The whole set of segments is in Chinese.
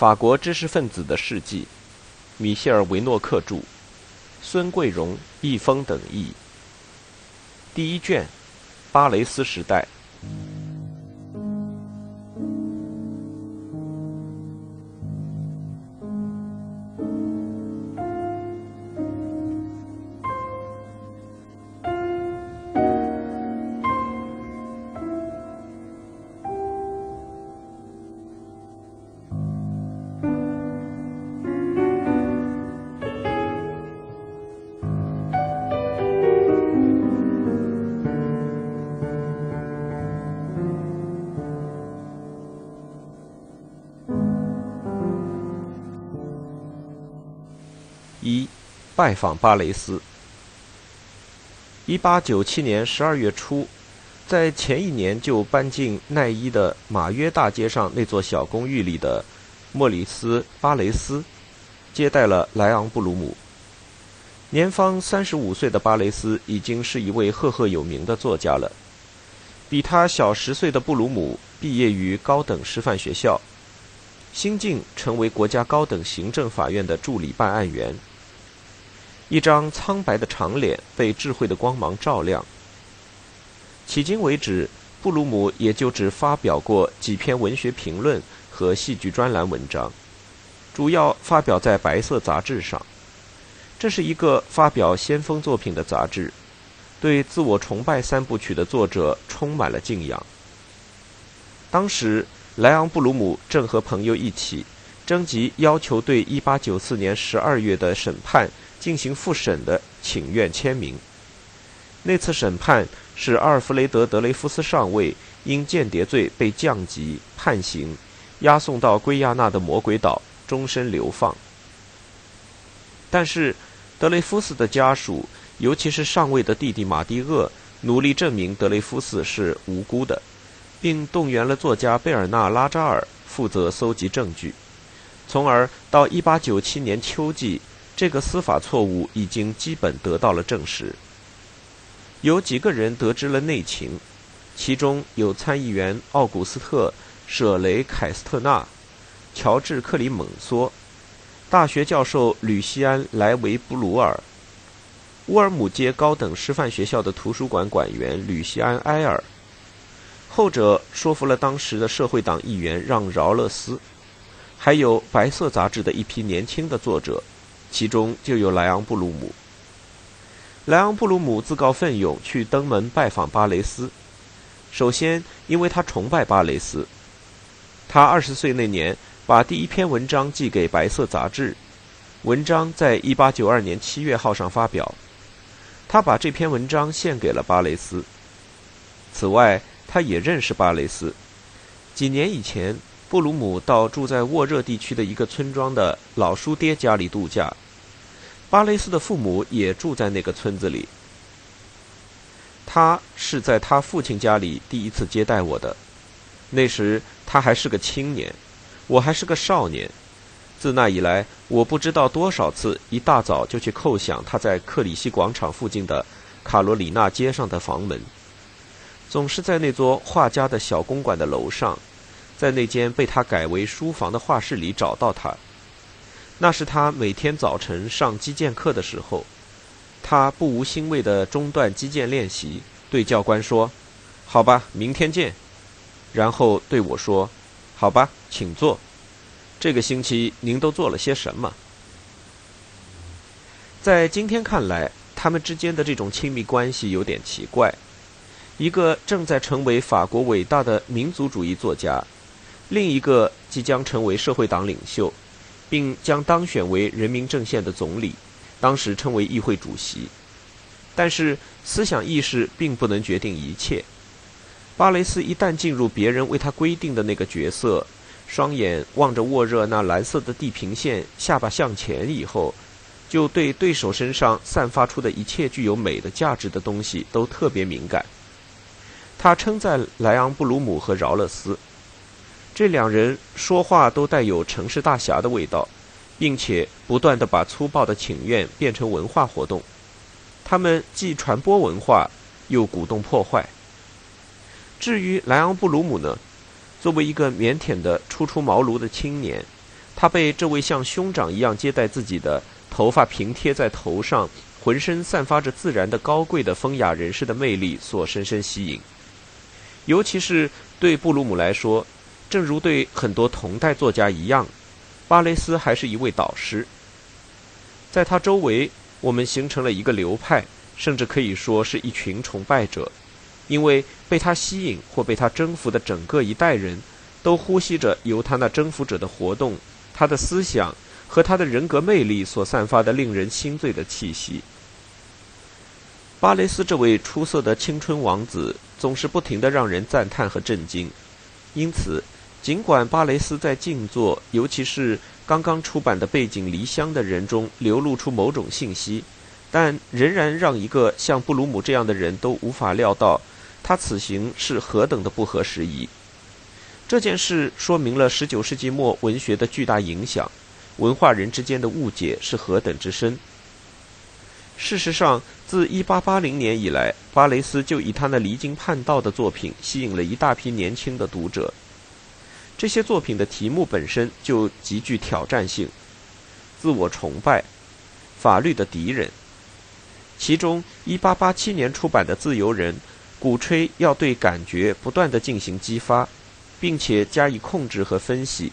法国知识分子的事迹，米歇尔·维诺克著，孙桂荣、易峰等译。第一卷，巴雷斯时代。拜访巴雷斯。一八九七年十二月初，在前一年就搬进奈伊的马约大街上那座小公寓里的莫里斯·巴雷斯，接待了莱昂布鲁姆。年方三十五岁的巴雷斯已经是一位赫赫有名的作家了。比他小十岁的布鲁姆毕业于高等师范学校，新晋成为国家高等行政法院的助理办案员。一张苍白的长脸被智慧的光芒照亮。迄今为止，布鲁姆也就只发表过几篇文学评论和戏剧专栏文章，主要发表在《白色》杂志上。这是一个发表先锋作品的杂志，对自我崇拜三部曲的作者充满了敬仰。当时，莱昂·布鲁姆正和朋友一起征集要求对1894年12月的审判。进行复审的请愿签名。那次审判是阿尔弗雷德·德雷夫斯上尉因间谍罪被降级、判刑，押送到圭亚那的魔鬼岛，终身流放。但是，德雷夫斯的家属，尤其是上尉的弟弟马蒂厄，努力证明德雷夫斯是无辜的，并动员了作家贝尔纳·拉扎尔负责搜集证据，从而到1897年秋季。这个司法错误已经基本得到了证实。有几个人得知了内情，其中有参议员奥古斯特·舍雷凯斯特纳、乔治·克里蒙梭、大学教授吕西安·莱维布鲁尔、乌尔姆街高等师范学校的图书馆馆员吕西安·埃尔。后者说服了当时的社会党议员让·饶勒斯，还有《白色》杂志的一批年轻的作者。其中就有莱昂·布鲁姆。莱昂·布鲁姆自告奋勇去登门拜访巴雷斯。首先，因为他崇拜巴雷斯。他二十岁那年，把第一篇文章寄给《白色》杂志。文章在一八九二年七月号上发表。他把这篇文章献给了巴雷斯。此外，他也认识巴雷斯。几年以前。布鲁姆到住在沃热地区的一个村庄的老叔爹家里度假，巴雷斯的父母也住在那个村子里。他是在他父亲家里第一次接待我的，那时他还是个青年，我还是个少年。自那以来，我不知道多少次一大早就去叩响他在克里希广场附近的卡罗里纳街上的房门，总是在那座画家的小公馆的楼上。在那间被他改为书房的画室里找到他，那是他每天早晨上击剑课的时候。他不无欣慰地中断击剑练习，对教官说：“好吧，明天见。”然后对我说：“好吧，请坐。这个星期您都做了些什么？”在今天看来，他们之间的这种亲密关系有点奇怪。一个正在成为法国伟大的民族主义作家。另一个即将成为社会党领袖，并将当选为人民阵线的总理，当时称为议会主席。但是思想意识并不能决定一切。巴雷斯一旦进入别人为他规定的那个角色，双眼望着沃热那蓝色的地平线，下巴向前以后，就对对手身上散发出的一切具有美的价值的东西都特别敏感。他称赞莱昂·布鲁姆和饶勒斯。这两人说话都带有城市大侠的味道，并且不断地把粗暴的请愿变成文化活动。他们既传播文化，又鼓动破坏。至于莱昂·布鲁姆呢？作为一个腼腆的初出茅庐的青年，他被这位像兄长一样接待自己的、头发平贴在头上、浑身散发着自然的高贵的风雅人士的魅力所深深吸引。尤其是对布鲁姆来说，正如对很多同代作家一样，巴雷斯还是一位导师。在他周围，我们形成了一个流派，甚至可以说是一群崇拜者，因为被他吸引或被他征服的整个一代人，都呼吸着由他那征服者的活动、他的思想和他的人格魅力所散发的令人心醉的气息。巴雷斯这位出色的青春王子，总是不停地让人赞叹和震惊。因此，尽管巴雷斯在静坐，尤其是刚刚出版的《背井离乡的人》中流露出某种信息，但仍然让一个像布鲁姆这样的人都无法料到，他此行是何等的不合时宜。这件事说明了19世纪末文学的巨大影响，文化人之间的误解是何等之深。事实上，自1880年以来，巴雷斯就以他那离经叛道的作品吸引了一大批年轻的读者。这些作品的题目本身就极具挑战性：自我崇拜、法律的敌人。其中，1887年出版的《自由人》鼓吹要对感觉不断地进行激发，并且加以控制和分析，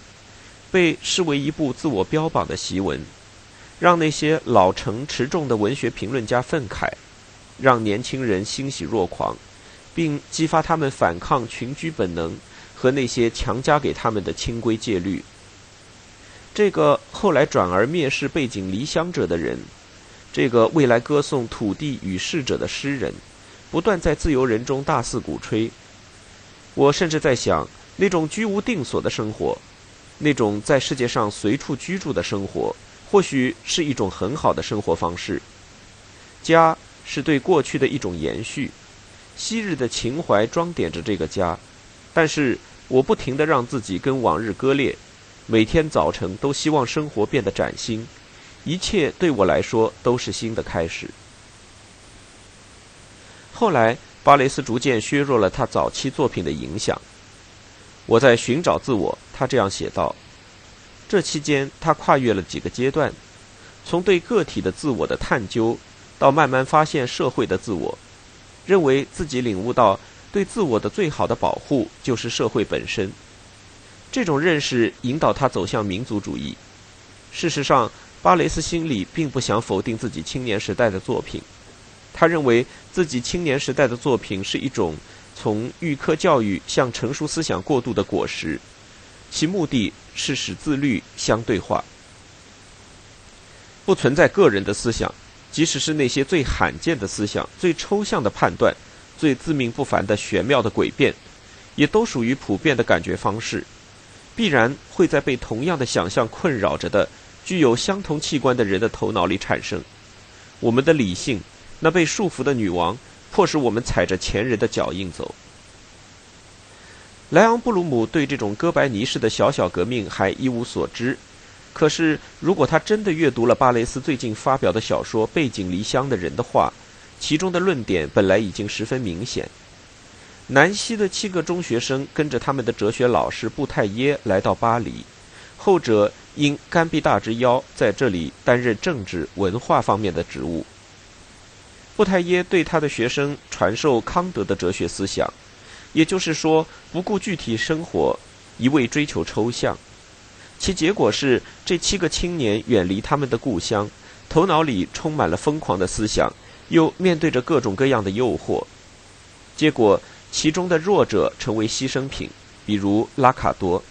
被视为一部自我标榜的檄文。让那些老成持重的文学评论家愤慨，让年轻人欣喜若狂，并激发他们反抗群居本能和那些强加给他们的清规戒律。这个后来转而蔑视背井离乡者的人，这个未来歌颂土地与逝者的诗人，不断在自由人中大肆鼓吹。我甚至在想，那种居无定所的生活，那种在世界上随处居住的生活。或许是一种很好的生活方式。家是对过去的一种延续，昔日的情怀装点着这个家。但是我不停地让自己跟往日割裂，每天早晨都希望生活变得崭新，一切对我来说都是新的开始。后来，巴雷斯逐渐削弱了他早期作品的影响。我在寻找自我，他这样写道。这期间，他跨越了几个阶段，从对个体的自我的探究，到慢慢发现社会的自我，认为自己领悟到对自我的最好的保护就是社会本身。这种认识引导他走向民族主义。事实上，巴雷斯心里并不想否定自己青年时代的作品，他认为自己青年时代的作品是一种从预科教育向成熟思想过渡的果实。其目的是使自律相对化，不存在个人的思想，即使是那些最罕见的思想、最抽象的判断、最自命不凡的玄妙的诡辩，也都属于普遍的感觉方式，必然会在被同样的想象困扰着的、具有相同器官的人的头脑里产生。我们的理性，那被束缚的女王，迫使我们踩着前人的脚印走。莱昂·布鲁姆对这种哥白尼式的小小革命还一无所知，可是如果他真的阅读了巴雷斯最近发表的小说《背井离乡的人》的话，其中的论点本来已经十分明显。南希的七个中学生跟着他们的哲学老师布泰耶来到巴黎，后者因甘必大之邀在这里担任政治文化方面的职务。布泰耶对他的学生传授康德的哲学思想。也就是说，不顾具体生活，一味追求抽象，其结果是这七个青年远离他们的故乡，头脑里充满了疯狂的思想，又面对着各种各样的诱惑。结果，其中的弱者成为牺牲品，比如拉卡多，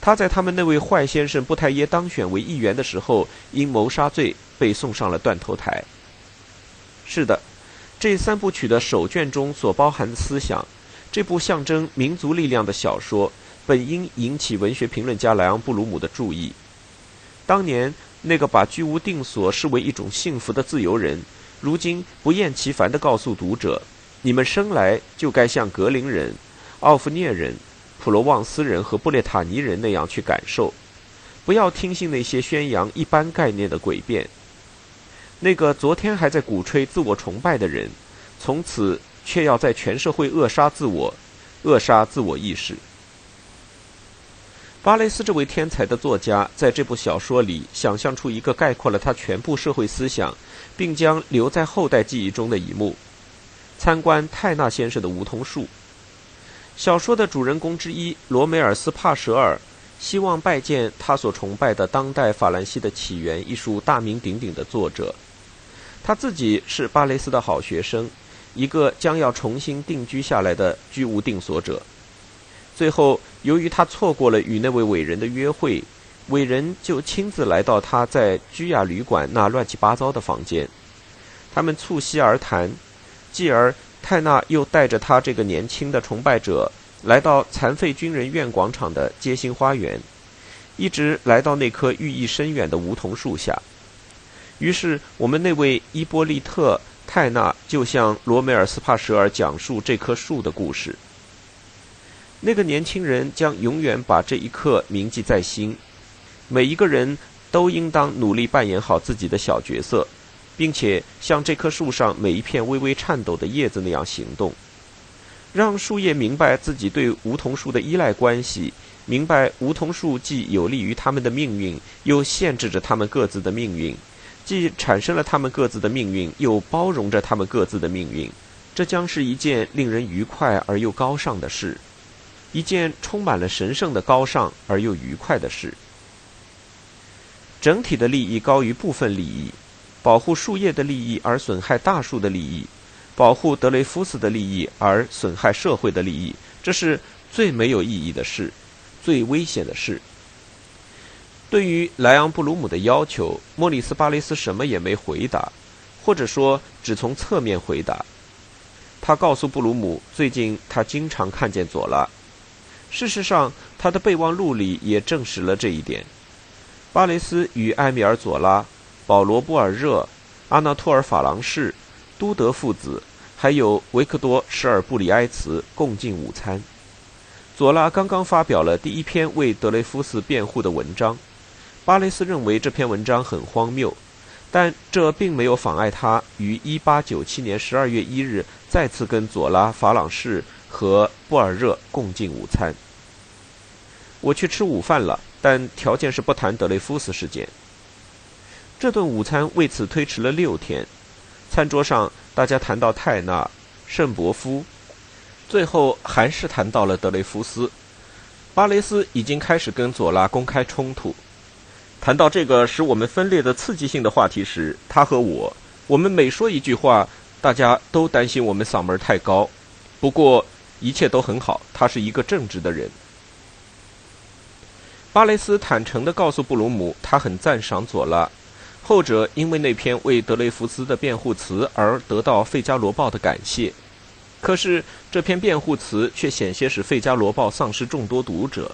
他在他们那位坏先生布泰耶当选为议员的时候，因谋杀罪被送上了断头台。是的，这三部曲的首卷中所包含的思想。这部象征民族力量的小说本应引起文学评论家莱昂·布鲁姆的注意。当年那个把居无定所视为一种幸福的自由人，如今不厌其烦地告诉读者：“你们生来就该像格林人、奥夫涅人、普罗旺斯人和布列塔尼人那样去感受，不要听信那些宣扬一般概念的诡辩。”那个昨天还在鼓吹自我崇拜的人，从此。却要在全社会扼杀自我，扼杀自我意识。巴雷斯这位天才的作家在这部小说里想象出一个概括了他全部社会思想，并将留在后代记忆中的一幕：参观泰纳先生的梧桐树。小说的主人公之一罗梅尔斯·帕舍尔希望拜见他所崇拜的当代法兰西的起源一书大名鼎鼎的作者。他自己是巴雷斯的好学生，一个将要重新定居下来的居无定所者。最后，由于他错过了与那位伟人的约会，伟人就亲自来到他在居雅旅馆那乱七八糟的房间。他们促膝而谈，继而泰纳又带着他这个年轻的崇拜者来到残废军人院广场的街心花园，一直来到那棵寓意深远的梧桐树下。于是，我们那位伊波利特·泰纳就向罗梅尔斯帕舍尔讲述这棵树的故事。那个年轻人将永远把这一刻铭记在心。每一个人都应当努力扮演好自己的小角色，并且像这棵树上每一片微微颤抖的叶子那样行动，让树叶明白自己对梧桐树的依赖关系，明白梧桐树既有利于他们的命运，又限制着他们各自的命运；既产生了他们各自的命运，又包容着他们各自的命运。这将是一件令人愉快而又高尚的事。一件充满了神圣的高尚而又愉快的事。整体的利益高于部分利益，保护树叶的利益而损害大树的利益，保护德雷夫斯的利益而损害社会的利益，这是最没有意义的事，最危险的事。对于莱昂布鲁姆的要求，莫里斯巴雷斯什么也没回答，或者说只从侧面回答。他告诉布鲁姆，最近他经常看见佐拉。事实上，他的备忘录里也证实了这一点。巴雷斯与埃米尔·佐拉、保罗·布尔热、阿纳托尔·法郎士、都德父子，还有维克多·施尔布里埃茨共进午餐。佐拉刚刚发表了第一篇为德雷夫斯辩护的文章。巴雷斯认为这篇文章很荒谬，但这并没有妨碍他于1897年12月1日再次跟佐拉、法朗士。和布尔热共进午餐。我去吃午饭了，但条件是不谈德雷夫斯事件。这顿午餐为此推迟了六天。餐桌上，大家谈到泰纳、圣伯夫，最后还是谈到了德雷夫斯。巴雷斯已经开始跟佐拉公开冲突。谈到这个使我们分裂的刺激性的话题时，他和我，我们每说一句话，大家都担心我们嗓门太高。不过。一切都很好，他是一个正直的人。巴雷斯坦诚地告诉布鲁姆，他很赞赏佐拉，后者因为那篇为德雷福斯的辩护词而得到《费加罗报》的感谢。可是这篇辩护词却险些使《费加罗报》丧失众多读者。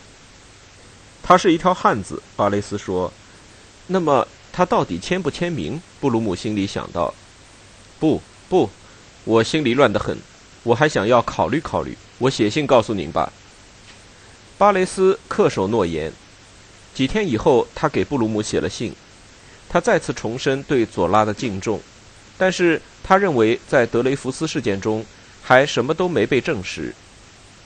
他是一条汉子，巴雷斯说。那么他到底签不签名？布鲁姆心里想到。不，不，我心里乱得很。我还想要考虑考虑，我写信告诉您吧。巴雷斯恪守诺言。几天以后，他给布鲁姆写了信，他再次重申对佐拉的敬重，但是他认为在德雷福斯事件中还什么都没被证实。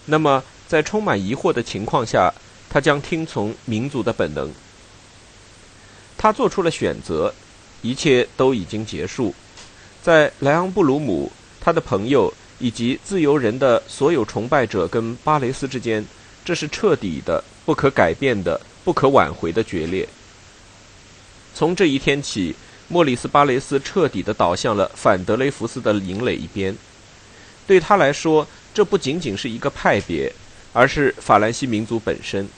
那么，在充满疑惑的情况下，他将听从民族的本能。他做出了选择，一切都已经结束。在莱昂布鲁姆，他的朋友。以及自由人的所有崇拜者跟巴雷斯之间，这是彻底的、不可改变的、不可挽回的决裂。从这一天起，莫里斯·巴雷斯彻底的倒向了反德雷福斯的营垒一边。对他来说，这不仅仅是一个派别，而是法兰西民族本身。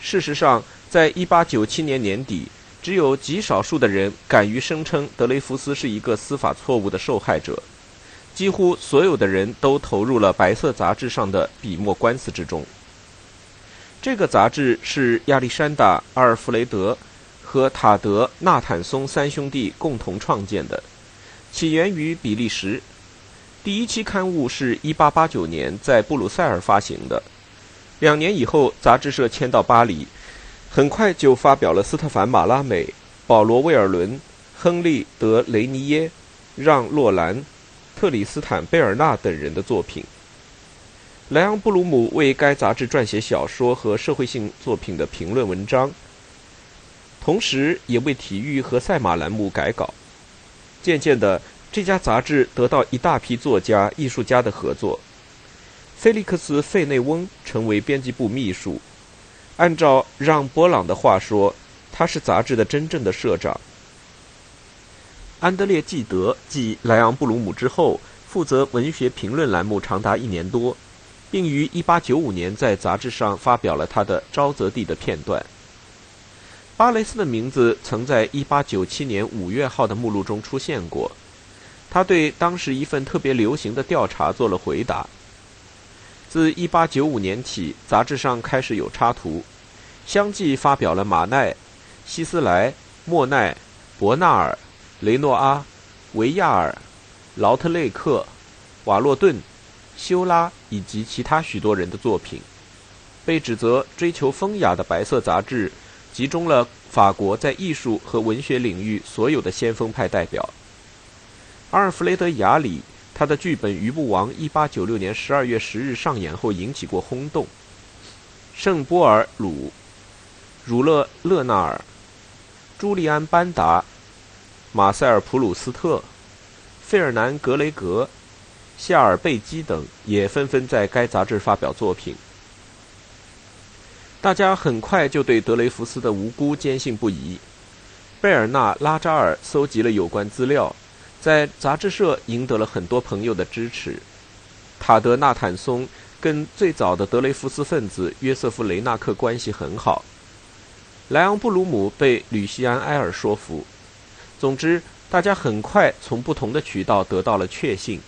事实上，在1897年年底，只有极少数的人敢于声称德雷福斯是一个司法错误的受害者。几乎所有的人都投入了白色杂志上的笔墨官司之中。这个杂志是亚历山大·阿尔弗雷德和塔德·纳坦松三兄弟共同创建的，起源于比利时。第一期刊物是一八八九年在布鲁塞尔发行的。两年以后，杂志社迁到巴黎，很快就发表了斯特凡·马拉美、保罗·威尔伦、亨利·德雷尼耶、让·洛兰。特里斯坦·贝尔纳等人的作品。莱昂布鲁姆为该杂志撰写小说和社会性作品的评论文章，同时也为体育和赛马栏目改稿。渐渐的，这家杂志得到一大批作家、艺术家的合作。菲利克斯·费内翁成为编辑部秘书。按照让·波朗的话说，他是杂志的真正的社长。安德烈·纪德继莱昂·布鲁姆之后，负责文学评论栏目长达一年多，并于1895年在杂志上发表了他的《沼泽地》的片段。巴雷斯的名字曾在1897年5月号的目录中出现过。他对当时一份特别流行的调查做了回答。自1895年起，杂志上开始有插图，相继发表了马奈、希斯莱、莫奈、伯纳尔、雷诺阿、维亚尔、劳特雷克、瓦洛顿、修拉以及其他许多人的作品。被指责追求风雅的白色杂志，集中了法国在艺术和文学领域所有的先锋派代表。阿尔弗雷德·雅里。他的剧本《渔布王》1896年12月10日上演后引起过轰动。圣波尔鲁、儒勒勒纳尔、朱利安班达、马塞尔普鲁斯特、费尔南格雷格、夏尔贝基等也纷纷在该杂志发表作品。大家很快就对德雷福斯的无辜坚信不疑。贝尔纳拉扎尔搜集了有关资料。在杂志社赢得了很多朋友的支持。塔德纳坦松跟最早的德雷福斯分子约瑟夫雷纳克关系很好。莱昂布鲁姆被吕西安埃尔说服。总之，大家很快从不同的渠道得到了确信。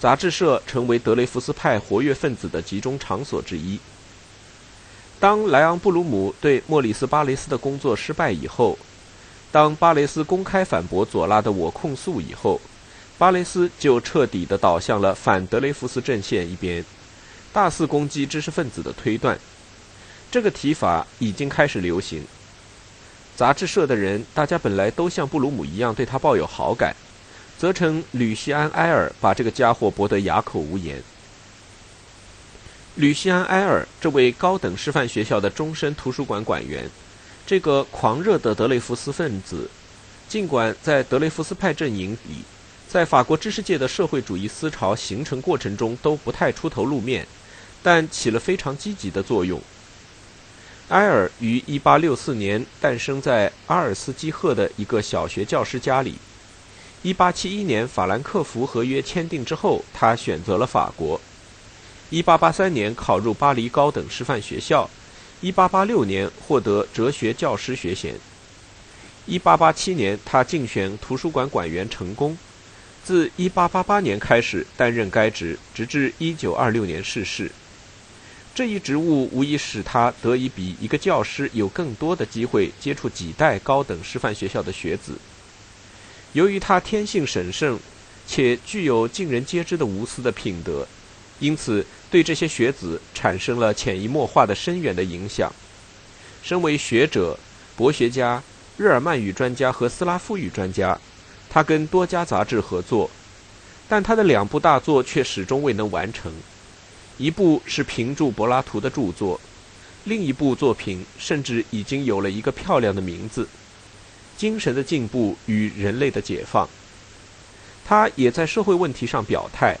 杂志社成为德雷福斯派活跃分子的集中场所之一。当莱昂布鲁姆对莫里斯巴雷斯的工作失败以后。当巴雷斯公开反驳左拉的我控诉以后，巴雷斯就彻底地倒向了反德雷福斯阵线一边，大肆攻击知识分子的推断。这个提法已经开始流行。杂志社的人，大家本来都像布鲁姆一样对他抱有好感，则称吕西安埃尔把这个家伙驳得哑口无言。吕西安埃尔这位高等师范学校的终身图书馆馆员。这个狂热的德雷福斯分子，尽管在德雷福斯派阵营里，在法国知识界的社会主义思潮形成过程中都不太出头露面，但起了非常积极的作用。埃尔于1864年诞生在阿尔斯基赫的一个小学教师家里。1871年法兰克福合约签订之后，他选择了法国。1883年考入巴黎高等师范学校。1886年获得哲学教师学衔。1887年，他竞选图书馆馆员成功。自1888年开始担任该职，直至1926年逝世。这一职务无疑使他得以比一个教师有更多的机会接触几代高等师范学校的学子。由于他天性神圣，且具有尽人皆知的无私的品德。因此，对这些学子产生了潜移默化的深远的影响。身为学者、博学家、日耳曼语专家和斯拉夫语专家，他跟多家杂志合作，但他的两部大作却始终未能完成。一部是评注柏拉图的著作，另一部作品甚至已经有了一个漂亮的名字：《精神的进步与人类的解放》。他也在社会问题上表态。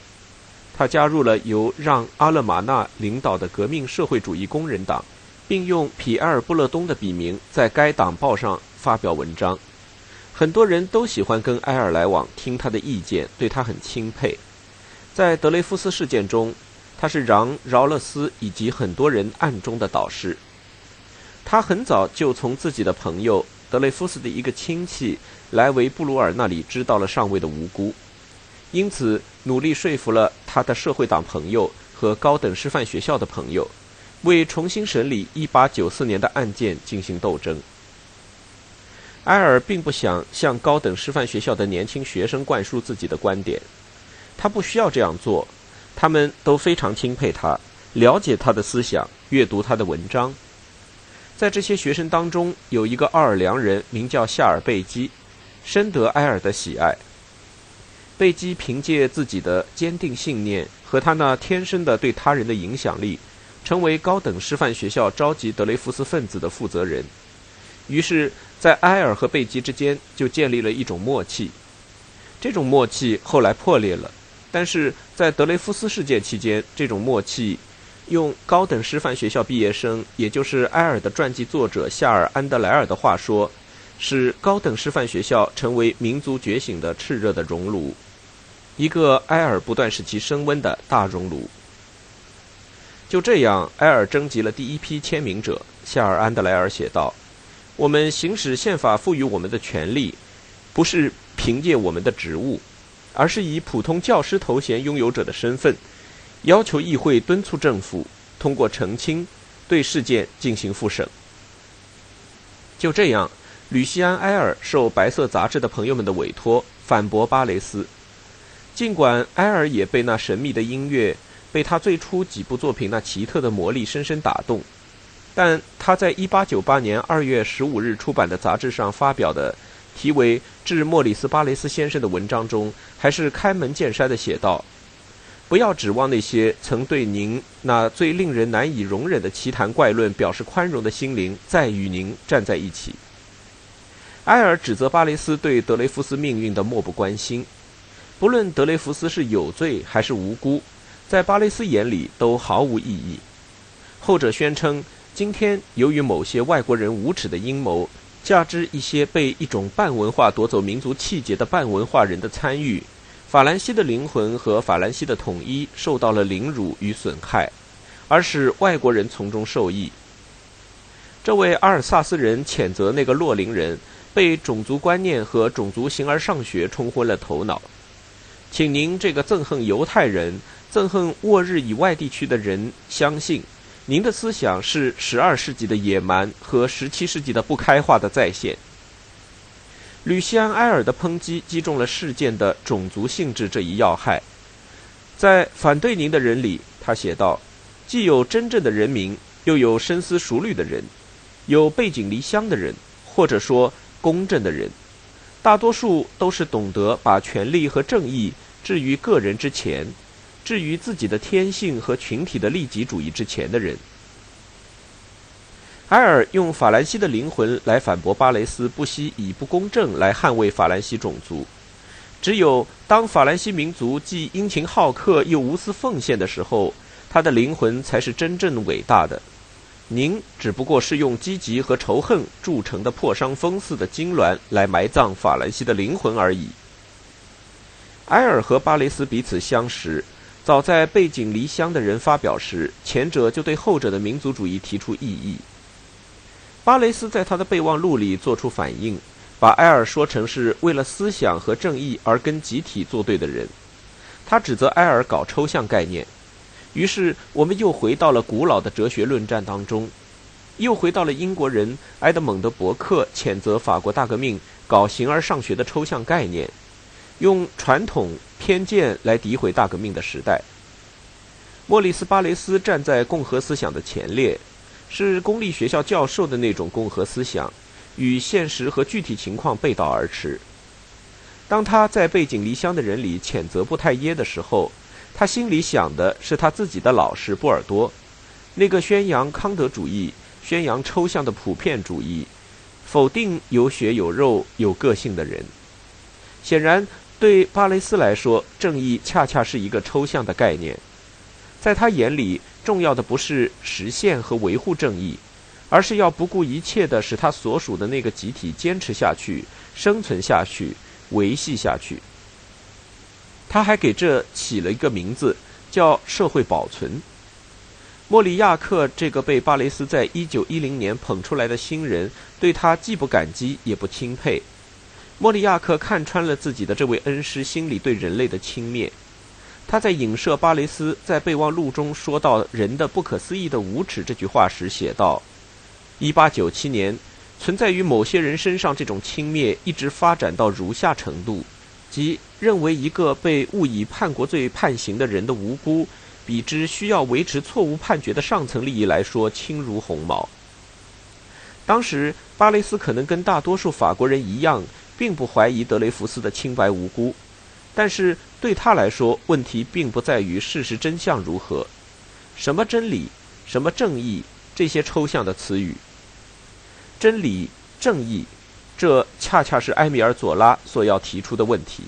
他加入了由让·阿勒马纳领导的革命社会主义工人党，并用皮埃尔·布勒东的笔名在该党报上发表文章。很多人都喜欢跟埃尔来往，听他的意见，对他很钦佩。在德雷夫斯事件中，他是让·饶勒斯以及很多人暗中的导师。他很早就从自己的朋友德雷夫斯的一个亲戚莱维布鲁尔那里知道了上尉的无辜。因此，努力说服了他的社会党朋友和高等师范学校的朋友，为重新审理1894年的案件进行斗争。埃尔并不想向高等师范学校的年轻学生灌输自己的观点，他不需要这样做，他们都非常钦佩他，了解他的思想，阅读他的文章。在这些学生当中，有一个奥尔良人，名叫夏尔贝基，深得埃尔的喜爱。贝基凭借自己的坚定信念和他那天生的对他人的影响力，成为高等师范学校召集德雷福斯分子的负责人。于是，在埃尔和贝基之间就建立了一种默契。这种默契后来破裂了，但是在德雷福斯事件期间，这种默契。用高等师范学校毕业生，也就是埃尔的传记作者夏尔·安德莱尔的话说，使高等师范学校成为民族觉醒的炽热的熔炉，一个埃尔不断使其升温的大熔炉。就这样，埃尔征集了第一批签名者。夏尔·安德莱尔写道：“我们行使宪法赋予我们的权利，不是凭借我们的职务，而是以普通教师头衔拥有者的身份。”要求议会敦促政府通过澄清，对事件进行复审。就这样，吕西安·埃尔受白色杂志的朋友们的委托，反驳巴雷斯。尽管埃尔也被那神秘的音乐，被他最初几部作品那奇特的魔力深深打动，但他在1898年2月15日出版的杂志上发表的题为《致莫里斯·巴雷斯先生》的文章中，还是开门见山地写道。不要指望那些曾对您那最令人难以容忍的奇谈怪论表示宽容的心灵再与您站在一起。埃尔指责巴雷斯对德雷福斯命运的漠不关心，不论德雷福斯是有罪还是无辜，在巴雷斯眼里都毫无意义。后者宣称，今天由于某些外国人无耻的阴谋，加之一些被一种半文化夺走民族气节的半文化人的参与。法兰西的灵魂和法兰西的统一受到了凌辱与损害，而使外国人从中受益。这位阿尔萨斯人谴责那个洛林人被种族观念和种族形而上学冲昏了头脑。请您这个憎恨犹太人、憎恨沃日以外地区的人相信，您的思想是十二世纪的野蛮和十七世纪的不开化的再现。吕西安·埃尔的抨击击中了事件的种族性质这一要害。在反对您的人里，他写道：“既有真正的人民，又有深思熟虑的人，有背井离乡的人，或者说公正的人。大多数都是懂得把权力和正义置于个人之前，置于自己的天性和群体的利己主义之前的人。”埃尔用法兰西的灵魂来反驳巴雷斯，不惜以不公正来捍卫法兰西种族。只有当法兰西民族既殷勤好客又无私奉献的时候，他的灵魂才是真正伟大的。您只不过是用积极和仇恨铸成的破伤风似的痉挛来埋葬法兰西的灵魂而已。埃尔和巴雷斯彼此相识，早在背井离乡的人发表时，前者就对后者的民族主义提出异议。巴雷斯在他的备忘录里做出反应，把埃尔说成是为了思想和正义而跟集体作对的人。他指责埃尔搞抽象概念。于是，我们又回到了古老的哲学论战当中，又回到了英国人埃德蒙德·伯克谴责法国大革命搞形而上学的抽象概念，用传统偏见来诋毁大革命的时代。莫里斯·巴雷斯站在共和思想的前列。是公立学校教授的那种共和思想，与现实和具体情况背道而驰。当他在背井离乡的人里谴责布泰耶的时候，他心里想的是他自己的老师波尔多，那个宣扬康德主义、宣扬抽象的普遍主义、否定有血有肉有个性的人。显然，对巴雷斯来说，正义恰恰是一个抽象的概念，在他眼里。重要的不是实现和维护正义，而是要不顾一切地使他所属的那个集体坚持下去、生存下去、维系下去。他还给这起了一个名字，叫“社会保存”。莫里亚克这个被巴雷斯在一九一零年捧出来的新人，对他既不感激也不钦佩。莫里亚克看穿了自己的这位恩师心里对人类的轻蔑。他在影射巴雷斯在备忘录中说到“人的不可思议的无耻”这句话时写道：“1897 年，存在于某些人身上这种轻蔑一直发展到如下程度，即认为一个被误以叛国罪判刑的人的无辜，比之需要维持错误判决的上层利益来说轻如鸿毛。”当时，巴雷斯可能跟大多数法国人一样，并不怀疑德雷福斯的清白无辜。但是对他来说，问题并不在于事实真相如何，什么真理，什么正义，这些抽象的词语。真理、正义，这恰恰是埃米尔·佐拉所要提出的问题。